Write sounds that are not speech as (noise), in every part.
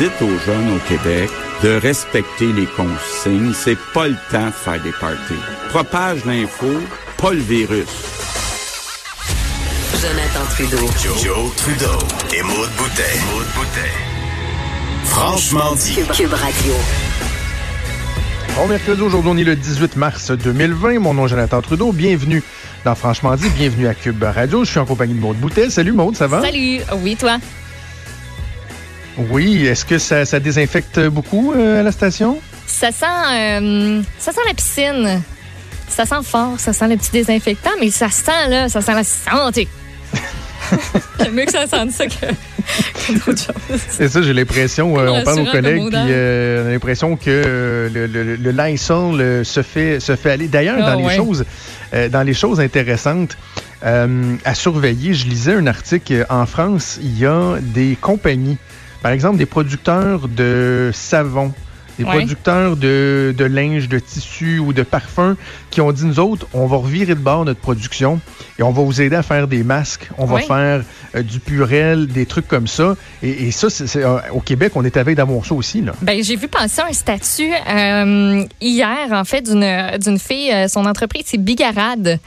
Dites aux jeunes au Québec de respecter les consignes. C'est pas le temps de faire des parties. Propage l'info, pas le virus. Jonathan Trudeau. Joe, Trudeau. Et Maude Boutet. Franchement dit. Cube, Radio. Bon mercredi, aujourd'hui on est le 18 mars 2020. Mon nom est Jonathan Trudeau. Bienvenue dans Franchement dit. Bienvenue à Cube Radio. Je suis en compagnie de Maude Boutet. Salut Maude, ça va? Salut. Oui, toi? Oui. Est-ce que ça, ça, désinfecte beaucoup euh, à la station? Ça sent, euh, ça sent la piscine. Ça sent fort, ça sent le petit désinfectant, mais ça sent là, ça sent la santé. (laughs) J'aime mieux que ça sente ça que, que d'autres choses. C'est ça, j'ai l'impression, euh, on parle aux collègues, puis euh, on a l'impression que euh, le, le, le Lysol se, fait, se fait aller. D'ailleurs, Ah, dans, les ouais. choses, euh, dans les choses intéressantes euh, à surveiller, je lisais un article, en France, il y a des compagnies, par exemple des producteurs de savon, des Ouais. producteurs de, de linge, de tissu ou de parfums qui ont dit, nous autres, on va revirer de bord notre production et on va vous aider à faire des masques, on va faire euh, du purel, des trucs comme ça. Et, et ça, c'est, euh, au Québec, on est à veille d'avoir ça aussi. Là. Ben, j'ai vu passer un statut euh, hier, en fait, d'une d'une fille. son entreprise, c'est Bigarade.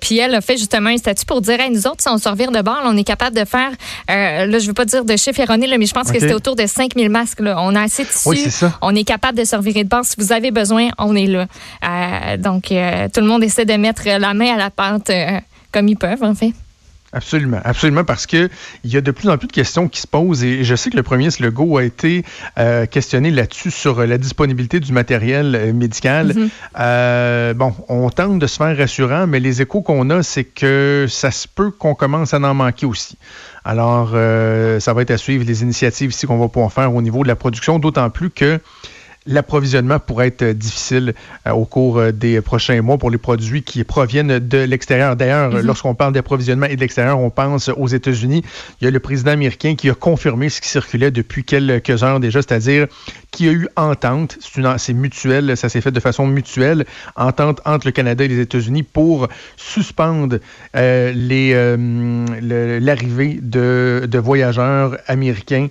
Puis elle a fait justement un statut pour dire, hey, nous autres, si on se revire de bord, là, on est capable de faire, là, je veux pas dire de chiffre erroné, là, mais je pense que c'était autour de 5000 masques. Là. On a assez de tissu. Oui, c'est ça. On est capable de se revirer de bord. Si vous avez besoin, on est là. Euh, donc, euh, tout le monde essaie de mettre la main à la pâte euh, comme ils peuvent, en fait. Absolument, absolument, parce que il y a de plus en plus de questions qui se posent et je sais que le premier Legault a été euh, questionné là-dessus sur la disponibilité du matériel euh, médical. Mm-hmm. Euh, bon, on tente de se faire rassurant, mais les échos qu'on a, c'est que ça se peut qu'on commence à en manquer aussi. Alors, euh, ça va être à suivre les initiatives ici qu'on va pouvoir faire au niveau de la production, d'autant plus que l'approvisionnement pourrait être euh, difficile euh, au cours euh, des prochains mois pour les produits qui proviennent de l'extérieur. D'ailleurs, lorsqu'on parle d'approvisionnement et de l'extérieur, on pense aux États-Unis. Il y a le président américain qui a confirmé ce qui circulait depuis quelques heures déjà, c'est-à-dire qu'il y a eu entente, c'est mutuel, ça s'est fait de façon mutuelle, entente entre le Canada et les États-Unis pour suspendre euh, euh, l'arrivée de, de voyageurs américains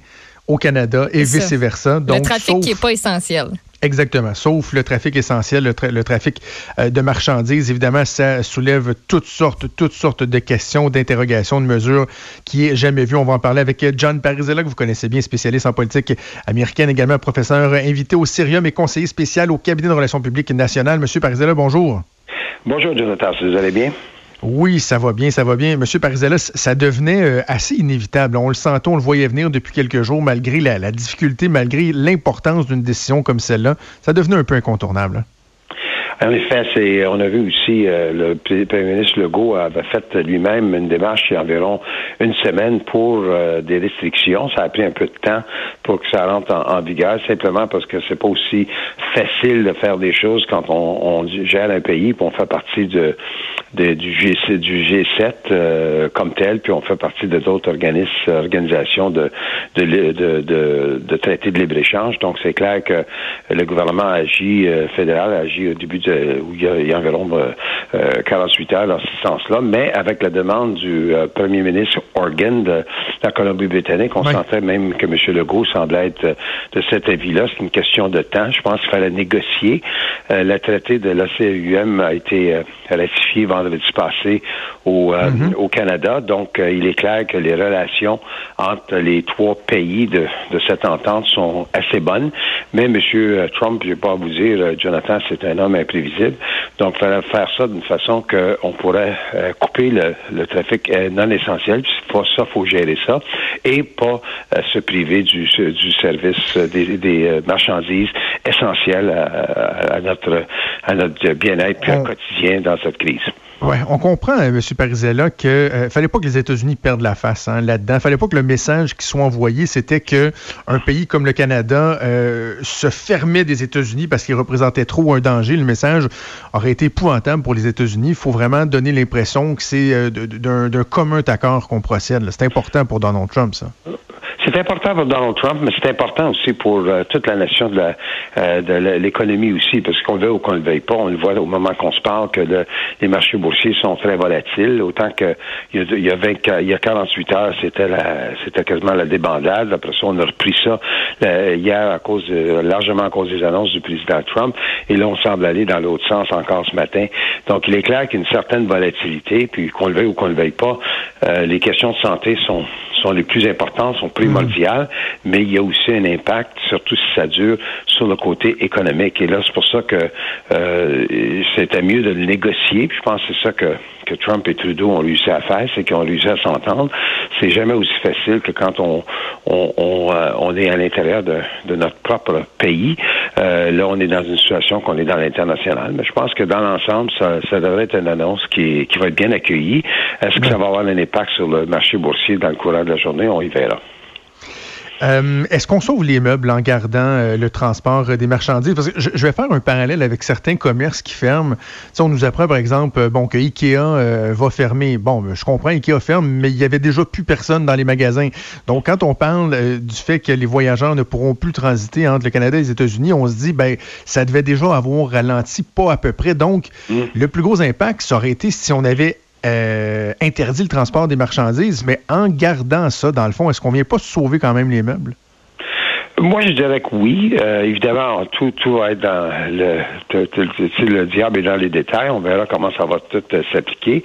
au Canada et vice-versa. le Donc, trafic sauf- qui n'est pas essentiel. Exactement, sauf le trafic essentiel, le, tra- le trafic euh, de marchandises. Évidemment, ça soulève toutes sortes, toutes sortes de questions, d'interrogations, de mesures qui est jamais vues. On va en parler avec John Parizella, que vous connaissez bien, spécialiste en politique américaine, également professeur invité au Syrium et conseiller spécial au cabinet de relations publiques nationales. Monsieur Parizella, bonjour. Bonjour, Jonathan. Vous allez bien? Oui, ça va bien, ça va bien. Monsieur Parizella, ça devenait euh, assez inévitable. On le sentait, on le voyait venir depuis quelques jours, malgré la, la difficulté, malgré l'importance d'une décision comme celle-là. Ça devenait un peu incontournable. hein. En effet, c'est, on a vu aussi euh, le premier ministre Legault avait fait lui-même une démarche il y a environ une semaine pour euh, des restrictions. Ça a pris un peu de temps pour que ça rentre en, vigueur, simplement parce que c'est pas aussi facile de faire des choses quand on, on gère un pays, puis on fait partie de, de- du, G, du G7 euh, comme tel, puis on fait partie de d'autres organismes, organisations de, de, de, de, de traités de libre-échange. Donc, c'est clair que le gouvernement agit, euh, fédéral agit au début de, où il y a, il y a environ euh, euh, 48 heures dans ce sens-là, mais avec la demande du euh, premier ministre Organ de la Colombie-Britannique, on Oui. sentait même que M. Legault semblait être de cet avis-là. C'est une question de temps. Je pense qu'il fallait négocier. Le traité de l'ACUM a été ratifié vendredi passé au, au Canada. Donc, il est clair que les relations entre les trois pays de, de cette entente sont assez bonnes. Mais M. Trump, je vais pas à vous dire, Jonathan, c'est un homme Donc, il fallait faire ça d'une façon qu'on pourrait euh, couper le, le trafic euh, non essentiel. Puis, pour ça, faut gérer ça et pas euh, se priver du, du service des, des, marchandises essentielles à, notre, à notre bien-être quotidien dans cette crise. Oui, on comprend, euh, M. Parizella, qu'il ne euh, fallait pas que les États-Unis perdent la face hein, là-dedans. Il fallait pas que le message qui soit envoyé, c'était que un pays comme le Canada euh, se fermait des États-Unis parce qu'il représentait trop un danger. Le message aurait été épouvantable pour les États-Unis. Il faut vraiment donner l'impression que c'est d'un commun accord qu'on procède. C'est important pour Donald Trump, ça. C'est important pour Donald Trump, mais c'est important aussi pour euh, toute la nation de la euh, de l'économie aussi, parce qu'on le veut ou qu'on le veuille pas, on le voit au moment qu'on se parle que les marchés boursiers sont très volatiles, autant que il y a, il y a, 48 heures, c'était la c'était quasiment la débandade. Après ça, on a repris ça hier à cause largement à cause des annonces du président Trump, et là on semble aller dans l'autre sens encore ce matin. Donc il est clair qu'il y a une certaine volatilité, puis qu'on le veuille ou qu'on le veuille pas, euh, les questions de santé sont sont les plus importantes, sont primordiales, mais il y a aussi un impact, surtout si ça dure, sur le côté économique. Et là, c'est pour ça que euh, c'était mieux de le négocier. Puis je pense que c'est ça que, que Trump et Trudeau ont réussi à faire, c'est qu'ils ont réussi à s'entendre. C'est jamais aussi facile que quand on on, on, euh, on est à l'intérieur de, de, notre propre pays. Euh, là, on est dans une situation qu'on est dans l'international. Mais je pense que dans l'ensemble, ça, ça devrait être une annonce qui, qui va être bien accueillie. Est-ce que ça va avoir un impact sur le marché boursier dans le courant de la journée? On y verra. Euh, est-ce qu'on sauve les meubles en gardant euh, le transport des marchandises? Parce que je, vais faire un parallèle avec certains commerces qui ferment. on nous apprend, par exemple, bon, que Ikea euh, va fermer. Bon, je comprends, Ikea ferme, mais il y avait déjà plus personne dans les magasins. Donc, quand on parle du fait que les voyageurs ne pourront plus transiter entre le Canada et les États-Unis, on se dit, ben, ça devait déjà avoir ralenti, pas à peu près. Donc, mm. le plus gros impact, ça aurait été si on avait euh, interdit le transport des marchandises, mais en gardant ça, dans le fond, est-ce qu'on vient pas sauver quand même les meubles? Moi, je dirais que oui. Euh, évidemment, tout, tout va être dans le, le diable est dans les détails. On verra comment ça va tout euh, s'appliquer.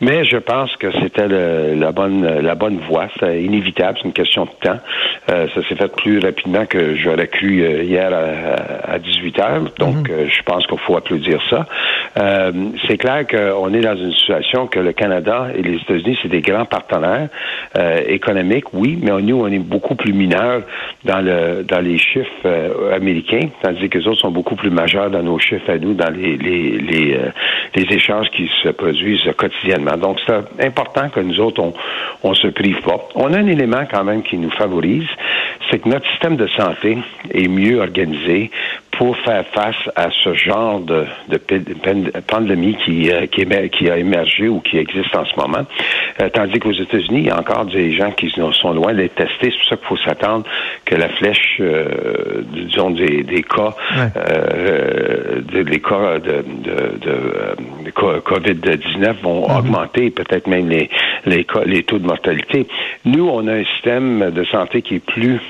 Mais je pense que c'était la bonne la bonne voie. C'est inévitable, c'est une question de temps. Euh, ça s'est fait plus rapidement que j'aurais cru euh, hier à, à 18 heures. Donc, mhm. euh, je pense qu'il faut applaudir ça. c'est clair qu'on est dans une situation que le Canada et les États-Unis, c'est des grands partenaires économiques, oui, mais nous, on est beaucoup plus mineurs dans le dans les chiffres américains, tandis que les autres sont beaucoup plus majeurs dans nos chiffres à nous, dans les les les, les échanges qui se produisent quotidiennement. Donc, c'est important que nous autres, on, on se prive pas. On a un élément quand même qui nous favorise, c'est que notre système de santé est mieux organisé pour faire face à ce genre de, pandémie qui, euh, qui, a émergé ou qui existe en ce moment. Euh, tandis qu'aux États-Unis, il y a encore des gens qui sont loin d'être testés. C'est pour ça qu'il faut s'attendre que la flèche, euh, disons, des, des cas, des cas de, de, COVID-19 vont mm-hmm. augmenter, peut-être même les, les, les taux de mortalité. Nous, on a un système de santé qui est plus,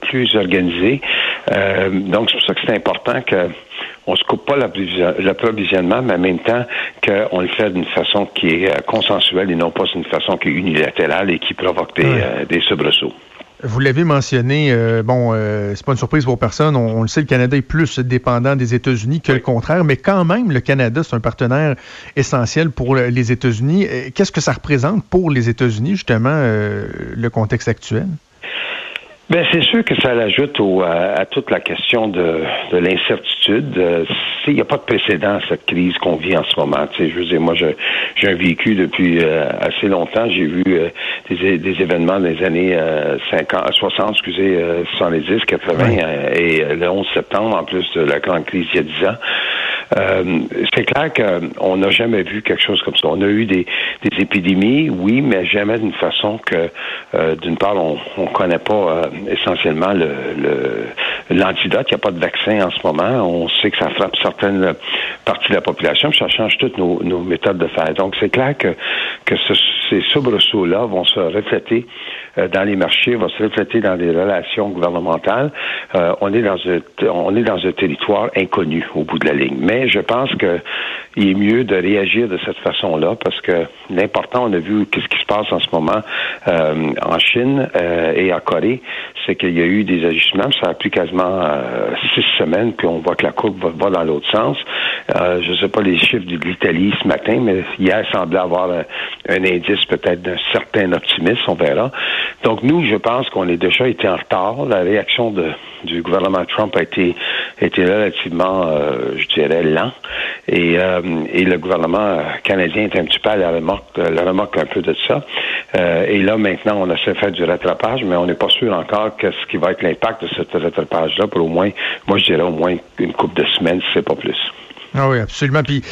plus organisé. Donc, c'est pour ça que c'est important que on se coupe pas l'approvisionnement, mais en même temps qu'on le fait d'une façon qui est euh, consensuelle et non pas d'une façon qui est unilatérale et qui provoque des, euh, soubresauts. Vous l'avez mentionné, euh, bon, c'est pas une surprise pour personne. On, le sait, le Canada est plus dépendant des États-Unis que le contraire, mais quand même, le Canada, c'est un partenaire essentiel pour les États-Unis. Qu'est-ce que ça représente pour les États-Unis, justement, le contexte actuel? Ben c'est sûr que ça l'ajoute à, toute la question de, de l'incertitude. Euh, il n'y a pas de précédent à cette crise qu'on vit en ce moment. je veux dire, moi, j'ai un vécu depuis euh, assez longtemps. J'ai vu euh, des, des, événements des années 50, 60, excusez, 70, 80, et le 11 septembre, en plus de la grande crise il y a 10 ans. Euh, c'est clair qu'on n'a jamais vu quelque chose comme ça. On a eu des, des épidémies, oui, mais jamais d'une façon que, euh, d'une part, on ne connaît pas euh, essentiellement le, l'antidote. Il n'y a pas de vaccin en ce moment. On sait que ça frappe certaines parties de la population, ça change toutes nos, nos méthodes de faire. Donc, c'est clair que, que ce, ces soubresauts-là vont se refléter euh, dans les marchés, vont se refléter dans les relations gouvernementales. Euh, on est dans un on est dans un territoire inconnu au bout de la ligne. Mais je pense que il est mieux de réagir de cette façon-là parce que l'important, on a vu qu'est-ce qui se passe en ce moment euh, en Chine et en Corée, c'est qu'il y a eu des ajustements. Ça a pris quasiment six semaines, puis on voit que la courbe va, dans l'autre sens. je ne sais pas les chiffres de l'Italie ce matin, mais hier semblait avoir un indice peut-être d'un certain optimisme, on verra. Donc nous, je pense qu'on est déjà été en retard. La réaction de, du gouvernement Trump a été relativement, je dirais, lent. Et, et le gouvernement canadien est un petit peu à la remorque, la remorque un peu de ça. et là, maintenant, on essaie de faire du rattrapage, mais on n'est pas sûr encore qu'est-ce qui va être l'impact de ce rattrapage-là pour au moins, moi, je dirais au moins une couple de semaines, si c'est pas plus. Ah oui, absolument. Puis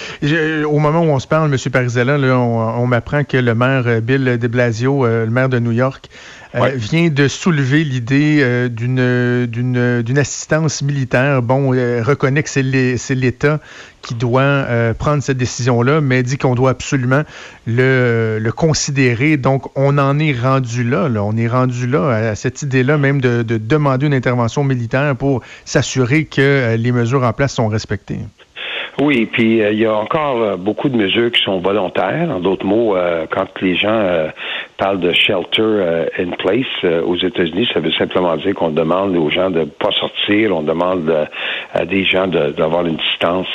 au moment où on se parle, M. Parizella, là, on, m'apprend que le maire euh, Bill de Blasio, euh, le maire de New York, euh, vient de soulever l'idée d'une, d'une, assistance militaire. Bon, reconnaît que c'est, l'État qui doit prendre cette décision-là, mais dit qu'on doit absolument le, le, considérer. Donc, on en est rendu là, là. On est rendu là à cette idée-là même de, de demander une intervention militaire pour s'assurer que les mesures en place sont respectées. Oui, puis euh, il y a encore euh, beaucoup de mesures qui sont volontaires. En d'autres mots, euh, quand les gens parlent de shelter in place aux États-Unis, ça veut simplement dire qu'on demande aux gens de pas sortir, on demande à des gens d'avoir une distance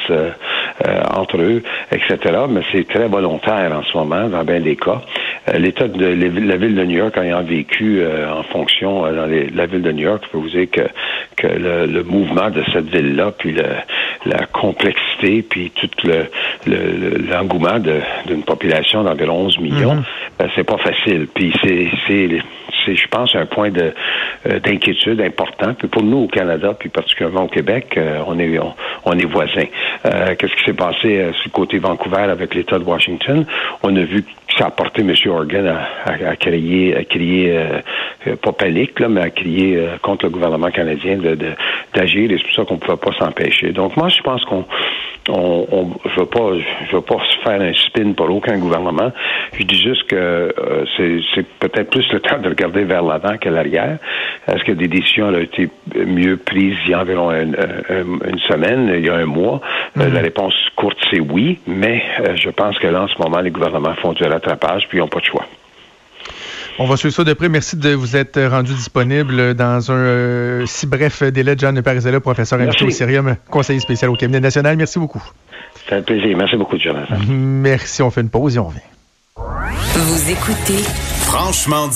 entre eux, etc. Mais c'est très volontaire en ce moment, dans bien des cas. L'État de la ville de New York ayant vécu en fonction dans la ville de New York, je peux vous dire que, que le, mouvement de cette ville-là, puis la complexité, puis tout l'engouement le, d'une population d'environ 11 millions, mhm. ben, c'est pas facile. Puis c'est, c'est, je pense, un point de, euh, d'inquiétude important. Puis pour nous au Canada, puis particulièrement au Québec, euh, on est on, est voisins. Euh, qu'est-ce qui s'est passé sur le côté Vancouver avec l'État de Washington? On a vu que ça a porté M. Organ à, à, crier, à crier pas panique, là, mais à crier contre le gouvernement canadien de, d'agir et c'est pour ça qu'on ne pouvait pas s'empêcher. Donc moi, je pense qu'on on, je ne veux pas, je veux pas faire un spin pour aucun gouvernement. Je dis juste que euh, c'est peut-être plus le (laughs) temps de regarder vers l'avant que l'arrière. Est-ce que des décisions ont été mieux prises il y a environ une, semaine, il y a un mois? Euh, mm-hmm. la réponse courte, c'est oui, mais euh, je pense que là, en ce moment, les gouvernements font du rattrapage puis ils n'ont pas de choix. On va suivre ça de près. Merci de vous être rendu disponible dans un euh, si bref délai. John Parizella, professeur invité au Cirium, conseiller spécial au cabinet national. Merci beaucoup. C'est un plaisir. Merci beaucoup, Jonathan. Merci. On fait une pause et on revient. Vous écoutez Franchement